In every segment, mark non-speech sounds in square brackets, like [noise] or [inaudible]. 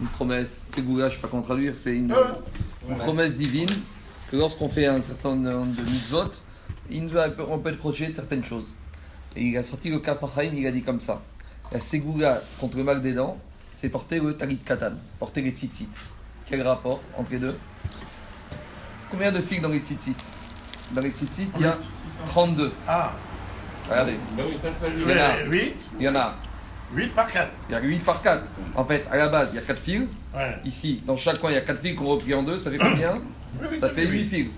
une promesse, Tegoula, je ne sais pas comment traduire, c'est une, Ouais. une promesse divine que lorsqu'on fait un certain nombre de mitzvot, il nous a- on peut être protégé de certaines choses. Et il a sorti le Kafachaim, il a dit comme ça La Ségoula contre le mal des dents, c'est porter le Talit Katan, porter les tzitzit. Quel rapport entre les deux? Combien de figues dans les tzitzit? Dans les tzitzit, il y a 32. Ah, Regardez, Bah oui, t'as fallu. Il y en a. 8, il y en a, 8 par 4. il y a 8 par 4. En fait, à la base, il y a 4 fils. Ouais. Ici, dans chaque coin, il y a 4 fils qu'on replie en deux. Ça fait combien? Oui, Ça fait 8 huit. fils.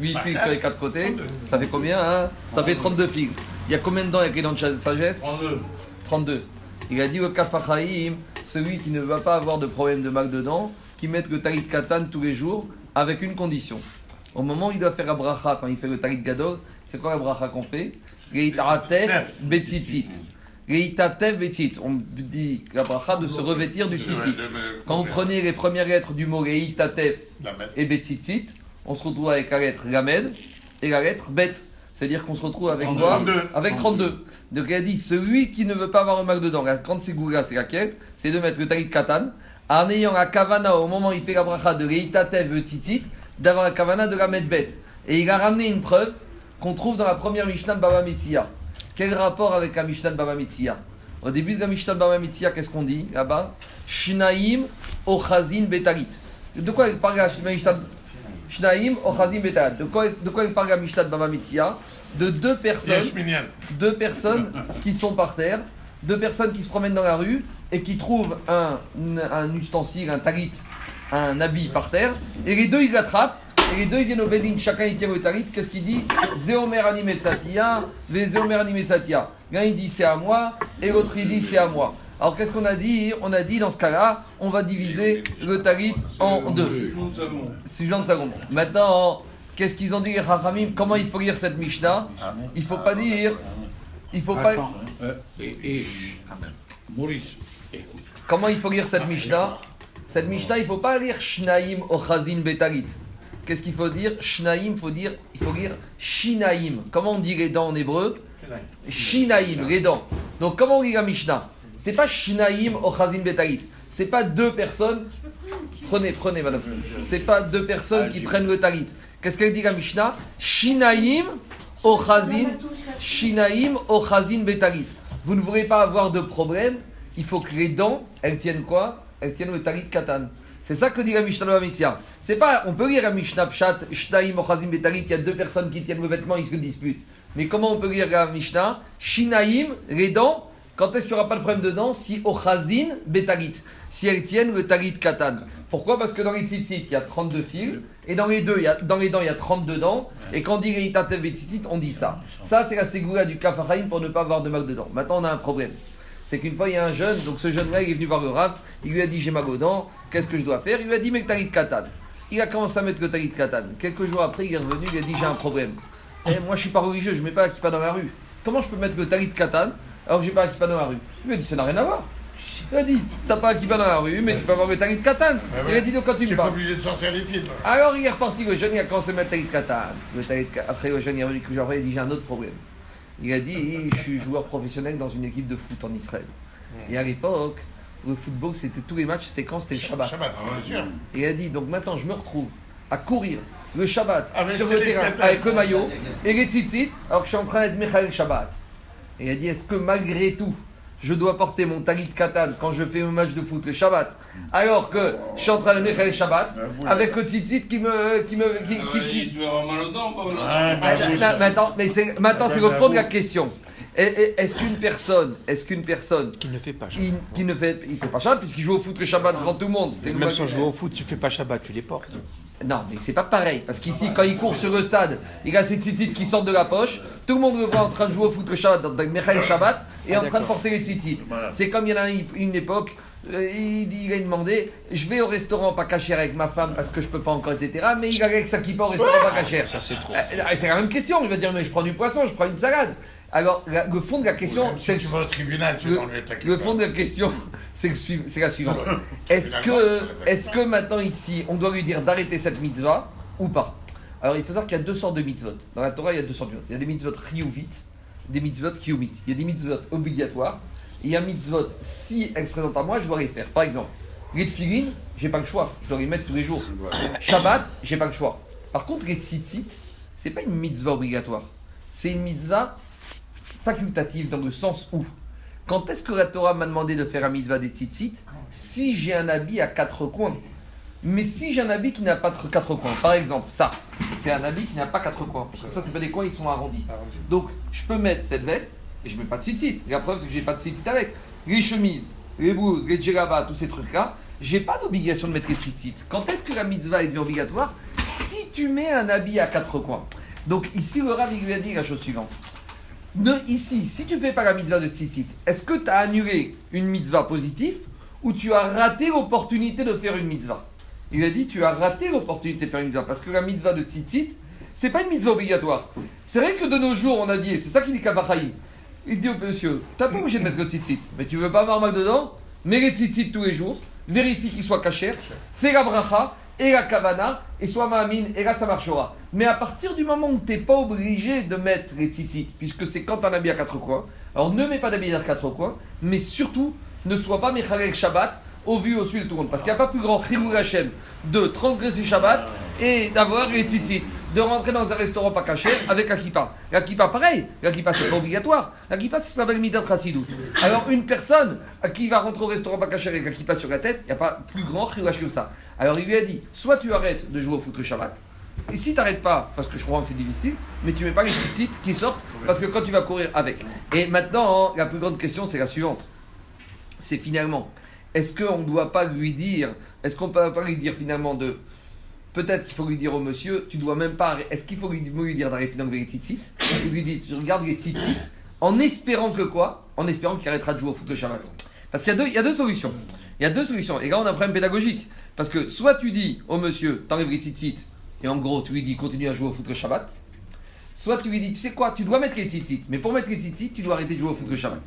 8 Par fils sur les 4 côtés. 32. Ça fait combien hein? Ça fait 32 fils. Il y a combien de dents avec les dents de sagesse? 32. 32. Il a dit au Kafachaïm, celui qui ne va pas avoir de problème de mal de dents, qui met le talit katan tous les jours, avec une condition. Au moment où il doit faire la bracha, quand il fait le talit gadol, c'est quoi la bracha qu'on fait? Betit. On dit la bracha de se revêtir du tzitzit. Quand vous prenez les premières lettres du mot Reitatef et betitit, on se retrouve avec la lettre Lamed et la lettre Bet. C'est-à-dire qu'on se retrouve avec quoi 32. Avec 32. Donc il a dit, celui qui ne veut pas avoir un mal dedans, la grande ségoula, c'est laquelle C'est de mettre le talit katan, en ayant la kavana au moment où il fait la bracha de Reitatev titit, d'avoir la kavana de la medbet. Et il a ramené une preuve qu'on trouve dans la première Mishnah de Baba Metzia. Quel rapport avec la Mishnah de Baba Au début de la Mishnah de Baba qu'est-ce qu'on dit là-bas? Shinaim ochazin betalit. De quoi il parle la Mishnah Shnaim ochazin betalit. De quoi, de quoi il parle la Mishnah de Baba De deux personnes deux personnes qui sont par terre, deux personnes qui se promènent dans la rue et qui trouvent un, un ustensile, un talit, un habit par terre, et les deux ils l'attrapent, et les deux ils viennent au bedding, chacun il tient le talit, qu'est-ce qu'il dit Zéomer Zéomer. L'un il dit c'est à moi, et l'autre il dit c'est à moi. Alors qu'est-ce qu'on a dit On a dit dans ce cas-là, on va diviser le talit en deux. C'est Jean de Sagamon. Maintenant, qu'est-ce qu'ils ont dit les Chachamim Comment il faut lire cette Mishnah Il faut pas dire. Il faut pas. Euh, et, et Maurice. Comment il faut lire cette Mishnah Cette Mishnah, il faut pas lire Shnaim Ochazin Betalit. Qu'est-ce qu'il faut dire Shnaim, faut dire, il faut lire Shinaim. Comment on dit les dents en hébreu Shinaim, les dents. Donc comment on lit la Mishnah C'est pas Shnaim Ochazin Betalit. C'est pas deux personnes. Prenez, prenez, madame. C'est pas deux personnes qui prennent le talit. Qu'est-ce qu'elle dit la Mishnah Shinaim Ochazin Shinaim Ochazin Betalit. Vous ne voulez pas avoir de problème, il faut que les dents, elles tiennent quoi? Elles tiennent le talit katan. C'est ça que dit la Mishnah de la. C'est pas, on peut lire la Mishnah Pshat, Shnaim Ochazin Betalit, il y a deux personnes qui tiennent le vêtement, ils se disputent. Mais comment on peut lire la Mishnah? Shinaim, les dents, quand est-ce qu'il n'y aura pas de problème dedans? Si Ochazin Betalit, si elles tiennent le talit katan. Pourquoi? Parce que dans les tzitzit, il y a 32 fils, et dans les, deux, il y a, dans les dents, il y a 32 dents, et quand on dit les tzitzit, on dit ça. Ça, c'est la ségoula du kafachaim pour ne pas avoir de mal dedans. Maintenant, on a un problème. C'est qu'une fois, il y a un jeune, donc ce jeune-là, il est venu voir le Rav, il lui a dit J'ai mal aux dents, qu'est-ce que je dois faire? Il lui a dit Mais le talit katan. Il a commencé à mettre le talit katan. Quelques jours après, il est revenu, il a dit J'ai un problème. Eh, moi, je suis pas religieux, je ne mets pas la kippa dans la rue. Comment je peux mettre le talit katan alors que j'ai pas la kippa dans la rue? Il lui a dit Ça n'a rien à voir. Il a dit T'as pas la kippa dans la rue, mais tu peux avoir le talit katan. Il a dit Donc quand tu me n'es pas parles. obligé de sortir les films. Alors il est reparti, le jeune, il a commencé à mettre Talit Katan. Le Talit Ka- Après, le jeune, il est revenu a dit J'ai un autre problème. Il a dit Je suis joueur professionnel dans une équipe de foot en Israël. Et à l'époque, le football, c'était tous les matchs, c'était quand C'était le Shabbat. Shabbat, bien sûr. Et il a dit Donc maintenant, je me retrouve à courir le Shabbat Avec sur le terrain avec le maillot et les tzitzit, alors que je suis en train d'être Michael Shabbat. Et il a dit Est-ce que malgré tout, je dois porter mon talit katan quand je fais un match de foot le Shabbat, alors que je suis en train de Michael Shabbat, avec le tzitzit qui me. Qui me qui, qui- qui- Tu vas avoir mal aux dents, pas mal oui. Là, maintenant, mais c'est, maintenant, c'est le fond de la question. Est-ce qu'une personne, est-ce qu'une personne Qui ne fait pas qui, Shabbat. qui ne fait, il fait pas Shabbat puisqu'il joue au foot le Shabbat devant tout le monde, Même sans jouer au foot, tu fais pas Shabbat, tu les portes. Non, mais c'est pas pareil. Parce qu'ici, quand il court sur le stade, il a ses tzitzit qui sortent de la poche. Tout le monde le voit en train de jouer au foot le Shabbat, dans dans Michael Shabbat, et en train de porter les tzitzit. C'est comme il y en a une, époque, euh, il, il a demandé Je vais au restaurant pas caché avec ma femme parce que je peux pas encore, etc. Mais il allait avec sa kippa au restaurant pas caché. Ça, c'est trop. Euh, C'est la même question. Il va dire Mais je prends du poisson, je prends une salade. Alors, la- le fond de la question, Même c'est si tu vas au tribunal, tu le, vas enlever ta le fond de la question, [laughs] c'est que sui- c'est la suivante. [laughs] Est-ce que, est que maintenant ici, on doit lui dire d'arrêter cette mitzvah ou pas? Alors il faut savoir qu'il y a deux sortes de mitzvot. Dans la Torah, il y a deux sortes de mitzvot. Il y a des mitzvot riyuvit, des mitzvot kiyumit. Il y a des mitzvot obligatoires. Et il y a mitzvot, si elles se présentent à moi, je dois les faire. Par exemple, Les j'ai pas le choix, je dois les mettre tous les jours. Shabbat, j'ai pas le choix. Par contre, les tzitzit, c'est pas une mitzvah obligatoire. C'est une mitzvah facultative dans le sens où, quand est-ce que la Torah m'a demandé de faire un mitzvah des tzitzit? Si j'ai un habit à quatre coins. Mais si j'ai un habit qui n'a pas quatre coins, par exemple, ça, c'est un habit qui n'a pas quatre coins. Parce que ça, c'est pas des coins, ils sont arrondis. Donc, je peux mettre cette veste et je mets pas de tzitzit. La preuve, c'est que j'ai pas de tzitzit avec. Les chemises, les blouses, les djellabas, tous ces trucs-là, j'ai pas d'obligation de mettre les tzitzit. Quand est-ce que la mitzvah est devenue obligatoire? Si tu mets un habit à quatre coins. Donc, ici, le Rav, il lui a dit la chose suivante. Ne, ici, si tu fais pas la mitzvah de tzitzit, est-ce que tu as annulé une mitzvah positive ou tu as raté l'opportunité de faire une mitzvah? Il a dit tu as raté l'opportunité de faire une mitzvah parce que la mitzvah de tzitzit, c'est pas une mitzvah obligatoire. C'est vrai que de nos jours, on a dit, c'est ça qu'il dit Kavachaïm. Il dit au monsieur, t'as pas obligé de mettre le tzitzit, mais tu veux pas avoir mal dedans? Mets les tzitzit tous les jours, vérifie qu'il soit caché, fais la bracha et la kavana, et soit ma'amin, et là ça marchera. Mais à partir du moment où tu n'es pas obligé de mettre les tzitzit, puisque c'est quand un habit à quatre coins, alors ne mets pas d'habit à quatre coins, mais surtout ne sois pas Mechalek Shabbat au vu au su de tout le monde. Parce qu'il n'y a pas plus grand Hashem de transgresser Shabbat et d'avoir les tzitzit, de rentrer dans un restaurant pas caché avec la kippa. La kippa, pareil, la kippa c'est pas obligatoire. La kippa c'est ce qu'on appelle Midat Chassidut. Alors une personne qui va rentrer au restaurant pas caché avec la kippa sur la tête, il n'y a pas plus grand chilou que ça. Alors il lui a dit, soit tu arrêtes de jouer au foot le Shabbat, et si tu n'arrêtes pas, parce que je comprends que c'est difficile, mais tu mets pas les tzitzit qui sortent, parce que quand tu vas courir avec. Et maintenant, hein, la plus grande question, c'est la suivante. C'est finalement, est-ce qu'on ne doit pas lui dire, est-ce qu'on ne peut pas lui dire finalement de. Peut-être qu'il faut lui dire au monsieur, tu dois même pas. Est-ce qu'il faut lui, dire d'arrêter d'enlever les tzitzit Il lui dit, tu regardes les tzitzit, en espérant que quoi? En espérant qu'il arrêtera de jouer au foot le Shabbat. Parce qu'il y, a deux- y a deux solutions. Il y a deux solutions. Et là, on a un problème pédagogique. Parce que soit tu dis au monsieur, t'enlèves les tzitzit, et en gros, tu lui dis, continue à jouer au foot le Shabbat. Soit tu lui dis, tu sais quoi, tu dois mettre les tzitzit, mais pour mettre les tzitzit, tu dois arrêter de jouer au foot le Shabbat.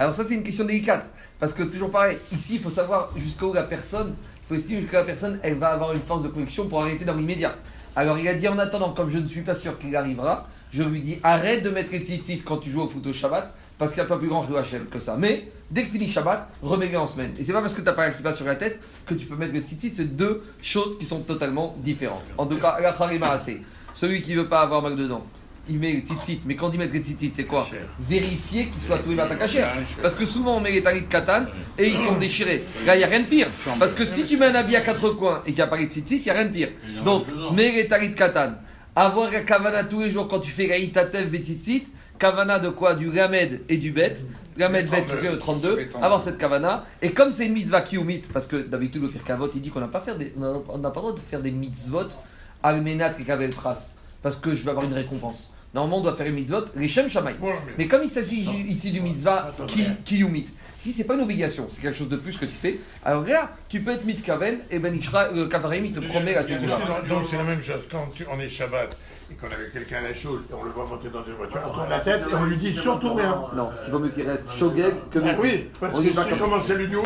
Alors ça, c'est une question délicate, parce que toujours pareil, ici, il faut savoir jusqu'où la personne, il faut estimer jusqu'à la personne, elle va avoir une force de conviction pour arrêter dans l'immédiat. Alors il a dit, en attendant, comme je ne suis pas sûr qu'il arrivera, je lui dis, arrête de mettre les tzitzit quand tu joues au foot au Shabbat, parce qu'il n'y a pas plus grand Hachem que ça. Mais dès que finit Shabbat, remets-les en semaine. Et c'est pas parce que tu n'as pas la kippa sur la tête que tu peux mettre le tzitzit, c'est deux choses qui sont totalement différentes. En tout cas, la assez. Celui qui veut pas avoir mal dedans, il met le tzitzit. Mais quand il met le tzitzit, c'est quoi Vérifier qu'ils soient tous les matins cachés. Parce que souvent on met les talis de katan et ils sont déchirés. Là, il n'y a rien de pire. Parce que si tu mets un habit à quatre coins et qu'il n'y a pas les tzitzit, il n'y a rien de pire. Donc, mets les talis de katan. Avoir la kavana tous les jours quand tu fais la itatev tzitzit. Kavana de quoi? Du gamed et du bet. Gamed bet, c'est le 32. Avoir cette kavana. Et comme c'est une mitzvah kiumit, parce que d'habitude le Pirkavot, il dit qu'on pas, n'a pas le droit de faire des mitzvot almenat et kavel pras. Parce que je vais avoir une récompense. Normalement, on doit faire une mitzvot, les shem shamay. Mais comme il s'agit ici du mitzvah ki, kiyumit, si c'est pas une obligation, c'est quelque chose de plus que tu fais, alors là, tu peux être mitkaven, et ben Ishra- le kavarim, il te promet la sécurité. Donc c'est la même chose. Quand tu- on est Shabbat et qu'on avait quelqu'un à la choule et on le voit monter dans une voiture, on tourne la tête et on lui dit surtout rien. Non, parce qu'il vaut mieux qu'il reste shogeg que Ah mitz. oui, parce On dit que pas si comme- on commence à lui là,